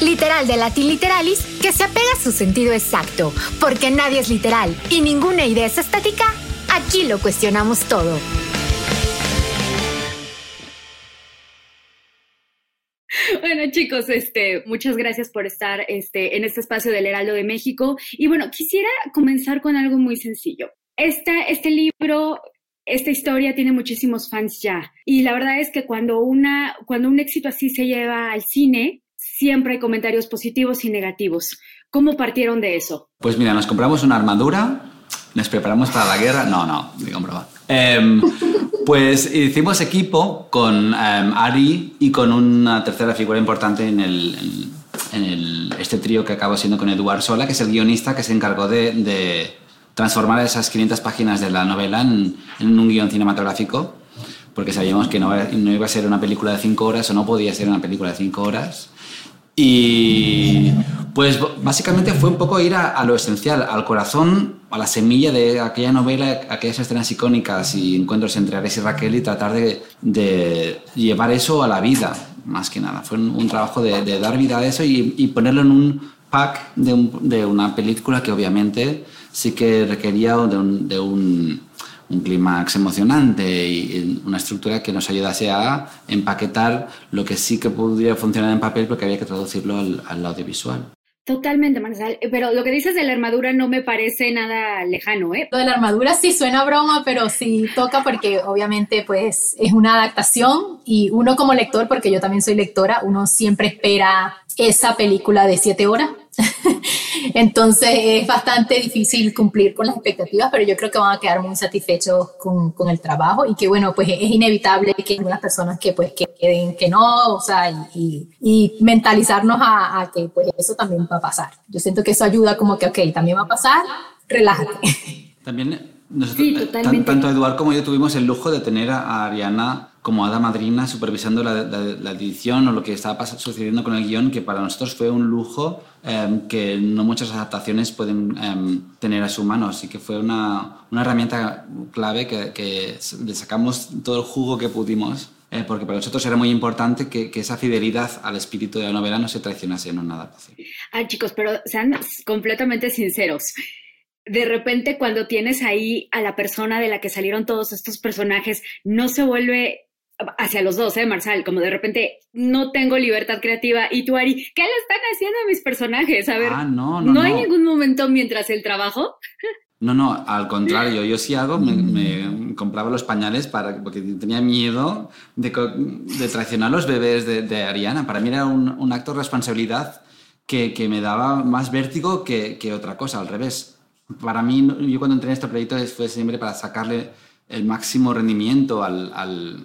Literal de Latin Literalis, que se apega a su sentido exacto, porque nadie es literal y ninguna idea es estática, aquí lo cuestionamos todo. Bueno, chicos, este, muchas gracias por estar este, en este espacio del Heraldo de México. Y bueno, quisiera comenzar con algo muy sencillo. Esta, este libro, esta historia tiene muchísimos fans ya. Y la verdad es que cuando, una, cuando un éxito así se lleva al cine, siempre hay comentarios positivos y negativos. ¿Cómo partieron de eso? Pues mira, nos compramos una armadura, nos preparamos para la guerra. No, no, digo broma. Em, pues hicimos equipo con em, Ari y con una tercera figura importante en, el, en, el, este trío que acabó siendo con Eduard Sola, que es el guionista que se encargó de, transformar esas 500 páginas de la novela en, en un guion cinematográfico, porque sabíamos que no, no iba a ser una película de 5 horas o no podía ser una película de 5 horas. Y pues básicamente fue un poco ir a, lo esencial, al corazón, a la semilla de aquella novela, aquellas escenas icónicas y encuentros entre Ares y Raquel y tratar de, llevar eso a la vida, más que nada. Fue un, trabajo de, dar vida a eso y, ponerlo en un pack de, un, de, una película que obviamente sí que requería de un un clímax emocionante y una estructura que nos ayudase a empaquetar lo que sí que podría funcionar en papel porque había que traducirlo al, al audiovisual. Totalmente, Marisol. Pero lo que dices de la armadura no me parece nada lejano, ¿eh? Lo de la armadura sí suena broma, pero sí toca porque obviamente pues es una adaptación y uno como lector, porque yo también soy lectora, uno siempre espera esa película de siete horas. Entonces es bastante difícil cumplir con las expectativas, pero yo creo que van a quedar muy satisfechos con, con el trabajo y que bueno, pues es inevitable que algunas personas que pues que queden que no, o sea, y, y, y mentalizarnos a, a, que pues eso también va a pasar. Yo siento que eso ayuda como que, ok, también va a pasar, relájate. También nosotros, sí, totalmente. tanto Eduard como yo tuvimos el lujo de tener a Ariana como hada madrina supervisando la, la, edición o lo que estaba sucediendo con el guion, que para nosotros fue un lujo eh, que no muchas adaptaciones pueden eh, tener a su mano. Así que fue una, una herramienta clave que, le sacamos todo el jugo que pudimos, eh, porque para nosotros era muy importante que, que, esa fidelidad al espíritu de la novela no se traicionase en una adaptación. Ah, chicos, pero sean completamente sinceros de repente cuando tienes ahí a la persona de la que salieron todos estos personajes, no se vuelve hacia los dos, ¿eh, Marsal? Como de repente no tengo libertad creativa y tú, Ari, ¿qué le están haciendo a mis personajes? A ver, Ah, no, no, ¿no hay no. ningún momento mientras el trabajo? No, no, al contrario, yo sí hago, me, me compraba los pañales para, porque tenía miedo de, de traicionar a los bebés de, de Ariana. Para mí era un, un acto de responsabilidad que, que me daba más vértigo que, que otra cosa, al revés. Para mí, yo cuando entré en este proyecto fue siempre para sacarle el máximo rendimiento al, al,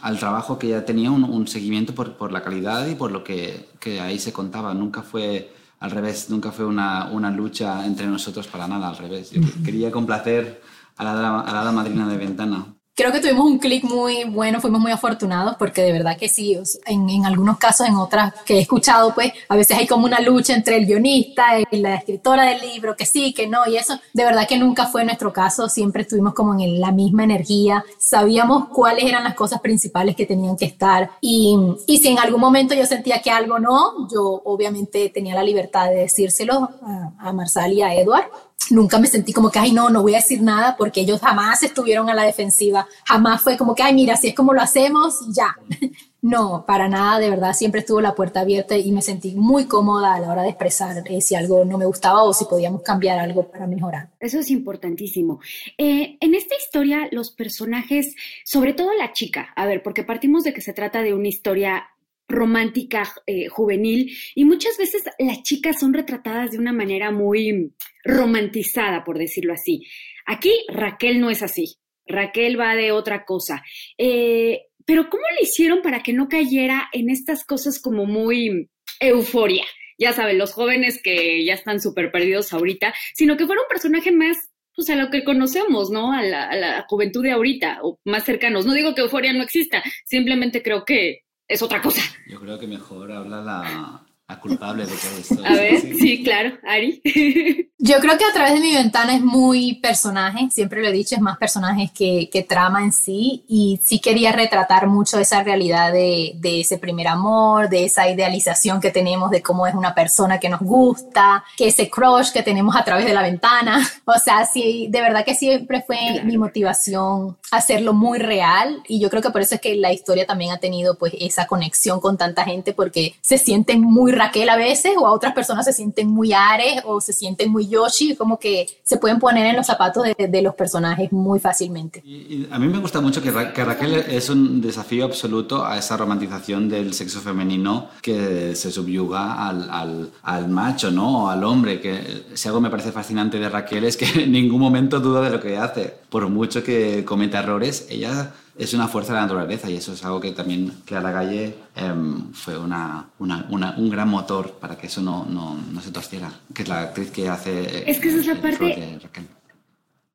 al trabajo que ya tenía, un, un seguimiento por, por la calidad y por lo que, que ahí se contaba. Nunca fue al revés, nunca fue una, una lucha entre nosotros para nada, al revés. Yo quería complacer a la, a la madrina de Ventana. Creo que tuvimos un clic muy bueno, fuimos muy afortunados porque de verdad que sí, en, en algunos casos, en otras que he escuchado, pues a veces hay como una lucha entre el guionista y la escritora del libro, que sí, que no, y eso de verdad que nunca fue nuestro caso, siempre estuvimos como en la misma energía, sabíamos cuáles eran las cosas principales que tenían que estar y, y si en algún momento yo sentía que algo no, yo obviamente tenía la libertad de decírselo a, a Marsal y a Edward nunca me sentí como que, ay, no, no voy a decir nada porque ellos jamás estuvieron a la defensiva, jamás fue como que, ay, mira, así es como lo hacemos ya. No, para nada, de verdad, siempre estuvo la puerta abierta y me sentí muy cómoda a la hora de expresar eh, si algo no me gustaba o si podíamos cambiar algo para mejorar. Eso es importantísimo. Eh, en esta historia, los personajes, sobre todo la chica, a ver, porque partimos de que se trata de una historia romántica eh, juvenil y muchas veces las chicas son retratadas de una manera muy romantizada, por decirlo así. Aquí Raquel no es así. Raquel va de otra cosa. Eh, pero ¿cómo le hicieron para que no cayera en estas cosas como muy euforia? Ya saben, los jóvenes que ya están súper perdidos ahorita, sino que fuera un personaje más pues a lo que conocemos, ¿no? A la, a la juventud de ahorita, o más cercanos. No digo que euforia no exista, simplemente creo que es otra cosa. Yo creo que mejor habla la, la culpable de todo esto. A ver, sí, claro, Ari. Yo creo que a través de mi ventana es muy personaje, siempre lo he dicho, es más personajes que, que trama en sí y sí quería retratar mucho esa realidad de, de ese primer amor, de esa idealización que tenemos de cómo es una persona que nos gusta, que ese crush que tenemos a través de la ventana. O sea, sí, de verdad que siempre fue mi motivación hacerlo muy real y yo creo que por eso es que la historia también ha tenido pues esa conexión con tanta gente porque se sienten muy Raquel a veces o a otras personas se sienten muy Ares o se sienten muy Yoshi, como que se pueden poner en los zapatos de, los personajes muy fácilmente. Y, a mí me gusta mucho que, Ra- que Raquel es un desafío absoluto a esa romantización del sexo femenino que se subyuga al, al, macho, ¿no? Al hombre. Que si algo me parece fascinante de Raquel es que en ningún momento duda de lo que hace. Por mucho que cometa errores, ella es una fuerza de la naturaleza y eso es algo que también Clara Galle em, fue una, una- una- un gran motor para que eso no, no, no se torciera, que es la actriz que hace... Es que esa es la parte-.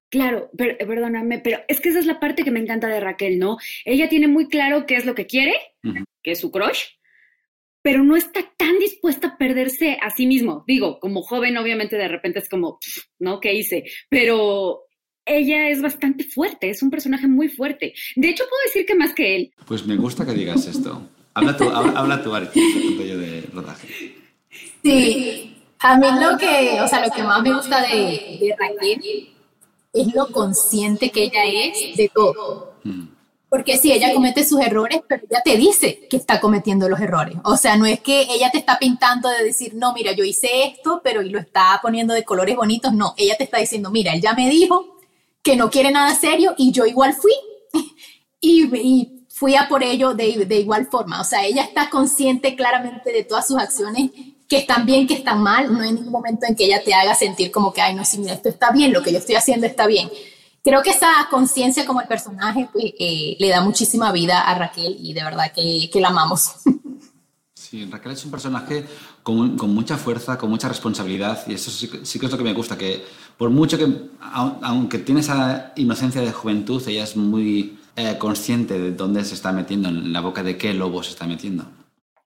Claro, per- perdóname, pero es que esa es la parte que me encanta de Raquel, ¿no? Ella tiene muy claro qué es lo que quiere, Ujú. que es su crush, pero no está tan dispuesta a perderse a sí mismo. Digo, como joven, obviamente de repente es como, "Pff, ¿no? ¿Qué hice? Pero ella es bastante fuerte, es un personaje muy fuerte. De hecho, puedo decir que más que él. Pues me gusta que digas esto. Habla tú, habla, tú, Ari, te cuento yo de rodaje. Sí, a mí lo que, o sea, lo que más me gusta de, de Raquel es lo consciente que ella es de todo. Porque sí, ella comete sus errores, pero ella te dice que está cometiendo los errores. O sea, no es que ella te está pintando de decir, no, mira, yo hice esto, pero y lo está poniendo de colores bonitos. No, ella te está diciendo, mira, él ya me dijo que no quiere nada serio y yo igual fui. y, fui a por ello de, igual forma. O sea, ella está consciente claramente de todas sus acciones, que están bien, que están mal. No hay ningún momento en que ella te haga sentir como que, ay, no, mira, esto está bien, lo que yo estoy haciendo está bien. Creo que esa conciencia como el personaje pues, eh, le da muchísima vida a Raquel y de verdad que, que la amamos. Sí, Raquel es un personaje con, mucha fuerza, con mucha responsabilidad y eso sí, sí que es lo que me gusta, que por mucho que, au- aunque tiene esa inocencia de juventud, ella es muy eh, consciente de dónde se está metiendo, en la boca de qué lobo se está metiendo.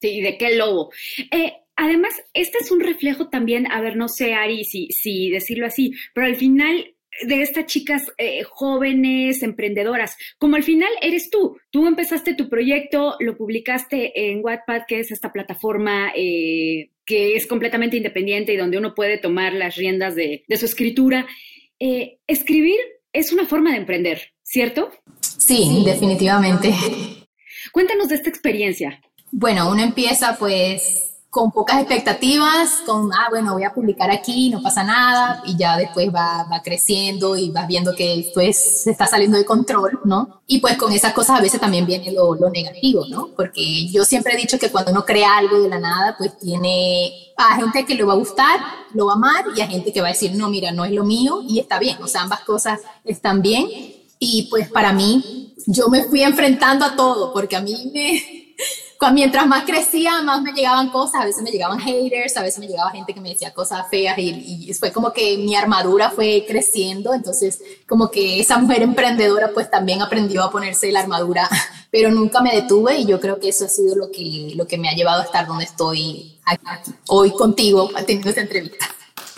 Sí, ¿de qué lobo? Eh, además, este es un reflejo también, a ver, no sé, Ari, si, decirlo así, pero al final de estas chicas eh, jóvenes, emprendedoras, como al final eres tú. Tú empezaste tu proyecto, lo publicaste en Wattpad, que es esta plataforma que es completamente independiente y donde uno puede tomar las riendas de, de su escritura. Eh, escribir es una forma de emprender, ¿cierto? Sí, definitivamente. Cuéntanos de esta experiencia. Bueno, uno empieza pues con pocas expectativas, con, ah, bueno, voy a publicar aquí, no pasa nada, y ya después va, va creciendo y vas viendo que pues se está saliendo de control, ¿no? Y pues con esas cosas a veces también viene lo, lo negativo, ¿no? Porque yo siempre he dicho que cuando uno crea algo de la nada, pues tiene a gente que le va a gustar, lo va a amar, y a gente que va a decir, no, mira, no es lo mío, y está bien, o sea, ambas cosas están bien. Y pues para mí, yo me fui enfrentando a todo, porque a mí me, mientras más crecía, más me llegaban cosas, a veces me llegaban haters, a veces me llegaba gente que me decía cosas feas y, y, fue como que mi armadura fue creciendo, entonces como que esa mujer emprendedora pues también aprendió a ponerse la armadura, pero nunca me detuve y yo creo que eso ha sido lo que, lo que me ha llevado a estar donde estoy aquí, hoy contigo teniendo esta entrevista.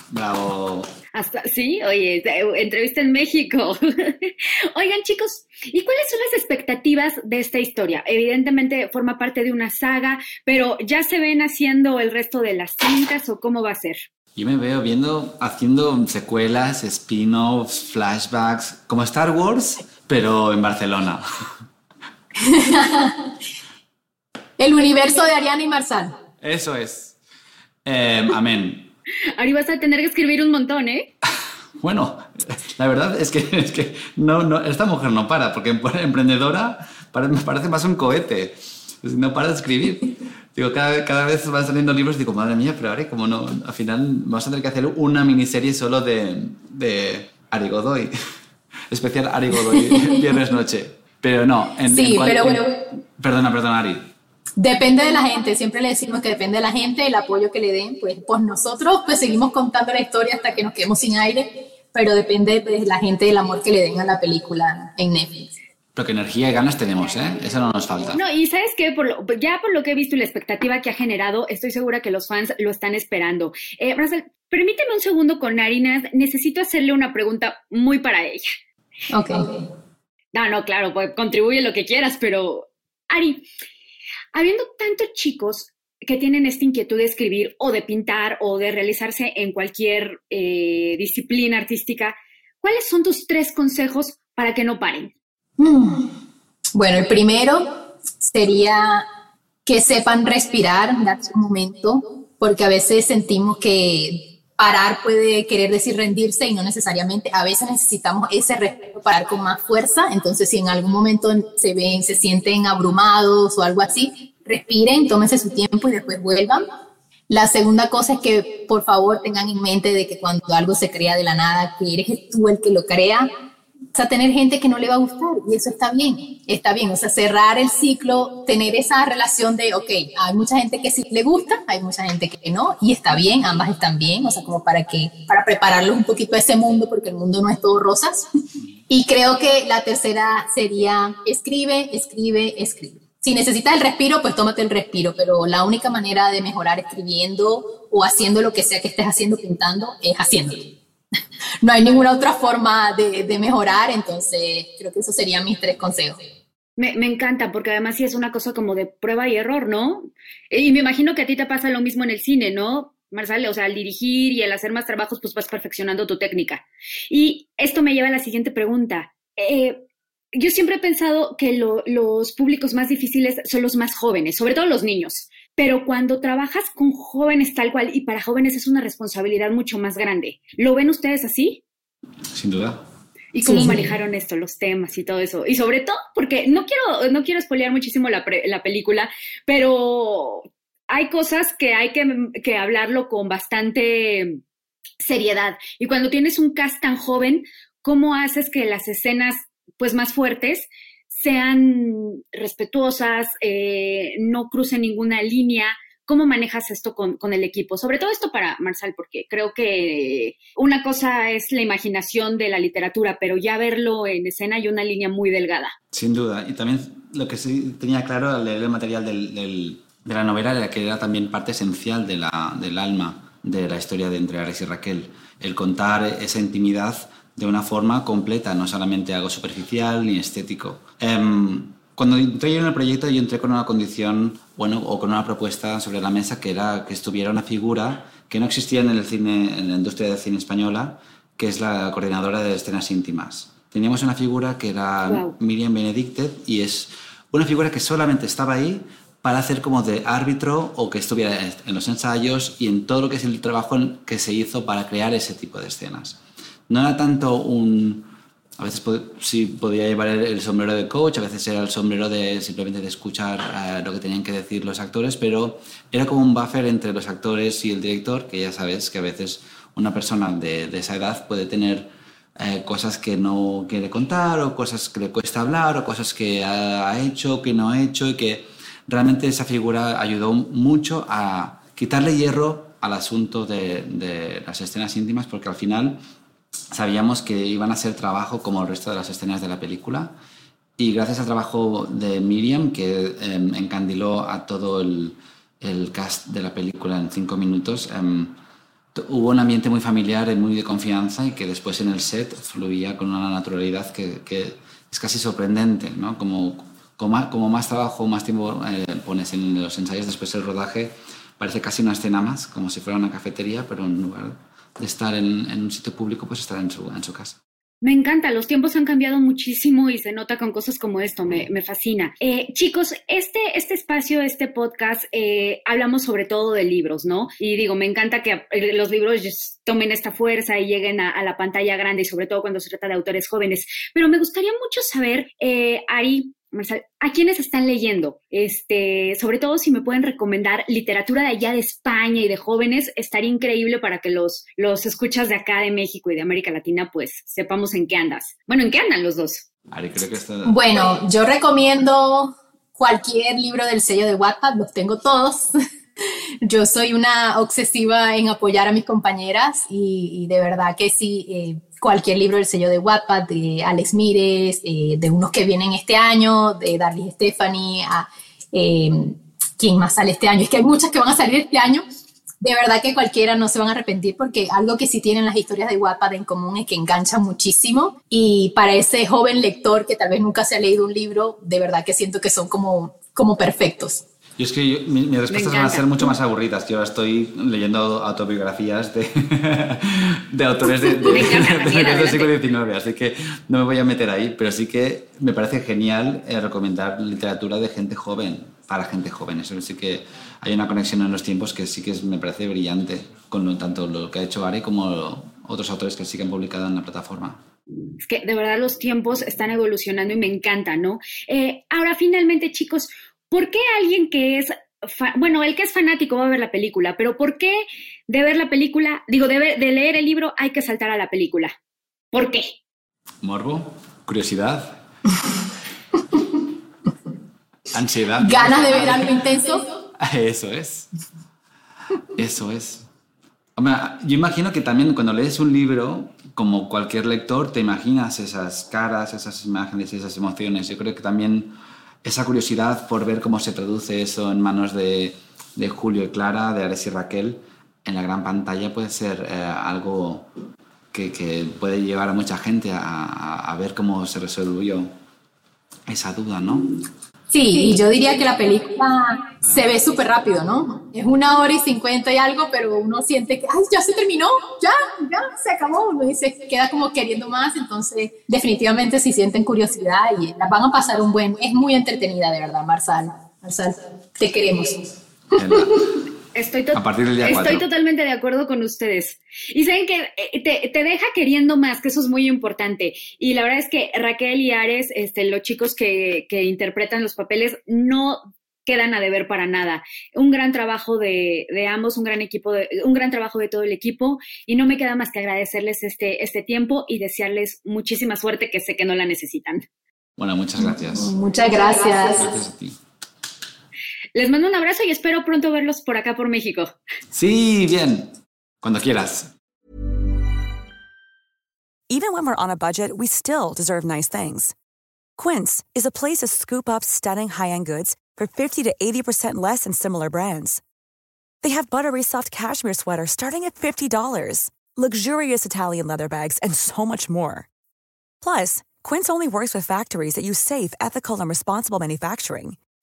Bravo. Hasta, sí, oye, entrevista en México. Oigan, chicos, ¿y cuáles son las expectativas de esta historia? Evidentemente forma parte de una saga, pero ¿ya se ven haciendo el resto de las cintas o cómo va a ser? Yo me veo viendo, haciendo secuelas, spin-offs, flashbacks, como Star Wars, pero en Barcelona. el universo de Ariana y Marsal. Eso es. Em, amén. Ari, vas a tener que escribir un montón, ¿eh? Bueno, la verdad es que, es que no, no, esta mujer no para, porque emprendedora me parece más un cohete. No para de escribir. Digo, cada, cada vez van saliendo libros y digo, madre mía, pero Ari, como no, al final vamos a tener que hacer una miniserie solo de, de Ari Godoy. Especial Ari Godoy, viernes noche. Pero no. En, sí, pero bueno. Perdona, perdona, Ari. Depende de la gente, siempre le decimos que depende de la gente, el apoyo que le den, pues, pues nosotros pues seguimos contando la historia hasta que nos quedemos sin aire, pero depende de la gente, del amor que le den a la película en Netflix. Pero que energía y ganas tenemos, ¿eh? Eso no nos falta. No, y sabes qué, ya por lo que he visto y la expectativa que ha generado, estoy segura que los fans lo están esperando. Eh, permíteme un segundo con Narinas, necesito hacerle una pregunta muy para ella. Ok. No, no, claro, pues contribuye lo que quieras, pero Ari, Habiendo tantos chicos que tienen esta inquietud de escribir o de pintar o de realizarse en cualquier eh, disciplina artística, ¿cuáles son tus tres consejos para que no paren? Mm. Bueno, el primero sería que sepan respirar, darse un momento, porque a veces sentimos que parar puede querer decir rendirse y no necesariamente. A veces necesitamos ese respeto parar con más fuerza. Entonces, si en algún momento se ven, se sienten abrumados o algo así, respiren, tómense su tiempo y después vuelvan. La segunda cosa es que por favor tengan en mente de que cuando algo se crea de la nada, que eres tú el que lo crea, a tener gente que no le va a gustar y eso está bien, está bien, o sea, cerrar el ciclo, tener esa relación de, ok, hay mucha gente que sí le gusta, hay mucha gente que no y está bien, ambas están bien, o sea, como para que, para prepararlos un poquito a ese mundo porque el mundo no es todo rosas. Y creo que la tercera sería, escribe, escribe, escribe. Si necesitas el respiro, pues tómate el respiro, pero la única manera de mejorar escribiendo o haciendo lo que sea que estés haciendo pintando es haciéndolo no hay ninguna otra forma de, mejorar, entonces creo que esos serían mis tres consejos. Me, encanta, porque además sí es una cosa como de prueba y error, ¿no? Y me imagino que a ti te pasa lo mismo en el cine, ¿no? Marcel, o sea, al dirigir y al hacer más trabajos, pues vas perfeccionando tu técnica. Y esto me lleva a la siguiente pregunta. Eh, yo siempre he pensado que los públicos más difíciles son los más jóvenes, sobre todo los niños. Pero cuando trabajas con jóvenes tal cual, y para jóvenes es una responsabilidad mucho más grande, ¿lo ven ustedes así? Sin duda. ¿Y cómo manejaron esto, los temas y todo eso? Y sobre todo, porque no quiero, no quiero espolear muchísimo la, la película, pero hay cosas que hay que, que hablarlo con bastante seriedad. Y cuando tienes un cast tan joven, ¿cómo haces que las escenas pues más fuertes sean respetuosas, eh, no crucen ninguna línea. ¿Cómo manejas esto con, el equipo? Sobre todo esto para Marsal, porque creo que una cosa es la imaginación de la literatura, pero ya verlo en escena hay una línea muy delgada. Sin duda. Y también lo que sí tenía claro al leer el material de la novela era que era también parte esencial del alma de la historia de entre Ares y Raquel. El contar esa intimidad de una forma completa, no solamente algo superficial ni estético. Em, cuando entré en el proyecto yo entré con una condición, bueno, o con una propuesta sobre la mesa que era que estuviera una figura que no existía en el cine, en la industria del cine española, que es la coordinadora de escenas íntimas. Teníamos una figura que era Miriam Benedicted y es una figura que solamente estaba ahí para hacer como de árbitro o que estuviera en los ensayos y en todo lo que es el trabajo que se hizo para crear ese tipo de escenas. No era tanto un... A veces sí podía llevar el, sombrero de coach, a veces era el sombrero de simplemente de escuchar eh, lo que tenían que decir los actores, pero era como un buffer entre los actores y el director, que ya sabes que a veces una persona de, de esa edad puede tener eh, cosas que no quiere contar o cosas que le cuesta hablar o cosas que ha hecho, que no ha hecho y que realmente esa figura ayudó mucho a quitarle hierro al asunto de, las escenas íntimas porque al final sabíamos que iban a ser trabajo como el resto de las escenas de la película y gracias al trabajo de Miriam que em, encandiló a todo el, cast de la película en cinco minutos, em, hubo un ambiente muy familiar y muy de confianza y que después en el set fluía con una naturalidad que, que es casi sorprendente, ¿no? Como como más, trabajo, más tiempo eh, pones en los ensayos, después el rodaje parece casi una escena más, como si fuera una cafetería, pero en lugar estar en, un sitio público, pues estar en su, casa. Me encanta, los tiempos han cambiado muchísimo y se nota con cosas como esto, me, me fascina. Eh, chicos, este, este espacio, este podcast, eh, hablamos sobre todo de libros, ¿no? Y digo, me encanta que los libros tomen esta fuerza y lleguen a, la pantalla grande y sobre todo cuando se trata de autores jóvenes. Pero me gustaría mucho saber, Ari, ¿a quiénes están leyendo? Este, sobre todo si me pueden recomendar literatura de allá de España y de jóvenes, estaría increíble para que los, los escuchas de acá de México y de América Latina, pues sepamos en qué andas. Bueno, ¿en qué andan los dos? Bueno, yo recomiendo cualquier libro del sello de Wattpad, los tengo todos. yo soy una obsesiva en apoyar a mis compañeras y, de verdad que sí, eh, cualquier libro del sello de Wattpad, de Alex Mires, eh, de unos que vienen este año, de Darly Stephanie, a eh, quién más sale este año. Es que hay muchas que van a salir este año. De verdad que cualquiera no se van a arrepentir porque algo que sí tienen las historias de Wattpad en común es que enganchan muchísimo y para ese joven lector que tal vez nunca se ha leído un libro, de verdad que siento que son como, como perfectos. Y es que mis respuestas van a ser mucho más aburridas. Yo ahora estoy leyendo autobiografías de, de autores de, del siglo XIX, así que no me voy a meter ahí, pero sí que me parece genial eh, recomendar literatura de gente joven, para gente joven. Eso sí que hay una conexión en los tiempos que sí que me parece brillante con tanto lo que ha hecho Ari como otros autores que sí que han publicado en la plataforma. Es que de verdad los tiempos están evolucionando y me encanta, ¿no? Eh, ahora, finalmente, chicos, ¿por qué alguien que es, bueno, el que es fanático va a ver la película, pero ¿por qué de ver la película, digo, de, de leer el libro hay que saltar a la película? ¿Por qué? Morbo, curiosidad, ansiedad. ¿Ganas de ver algo intenso? Eso es. Eso es. yo imagino que también cuando lees un libro, como cualquier lector, te imaginas esas caras, esas imágenes, esas emociones. Yo creo que también esa curiosidad por ver cómo se traduce eso en manos de, de Julio y Clara, de Ares y Raquel, en la gran pantalla puede ser eh, algo que, puede llevar a mucha gente a, a, ver cómo se resolvió esa duda, ¿no? Sí, y yo diría que la película se ve súper rápido, ¿no? Es una hora y cincuenta y algo, pero uno siente que, ay, ya se terminó, ya, ya se acabó, uno se queda como queriendo más, entonces definitivamente si sienten curiosidad y la van a pasar un buen, es muy entretenida de verdad, Marsal, Marsal, te queremos. Estoy, estoy totalmente de acuerdo con ustedes. Y saben que eh, te, deja queriendo más, que eso es muy importante. Y la verdad es que Raquel y Ares, este, los chicos que, interpretan los papeles, no quedan a deber para nada. Un gran trabajo de, ambos, un gran equipo, de, un gran trabajo de todo el equipo. Y no me queda más que agradecerles este, este tiempo y desearles muchísima suerte, que sé que no la necesitan. Bueno, muchas gracias. Muchas gracias. Gracias a ti. Les mando un abrazo y espero pronto verlos por acá por México. Sí, bien. Cuando quieras. Even when we're on a budget, we still deserve nice things. Quince is a place to scoop up stunning high-end goods for 50 to 80% less than similar brands. They have buttery soft cashmere sweaters starting at $50, luxurious Italian leather bags, and so much more. Plus, Quince only works with factories that use safe, ethical, and responsible manufacturing.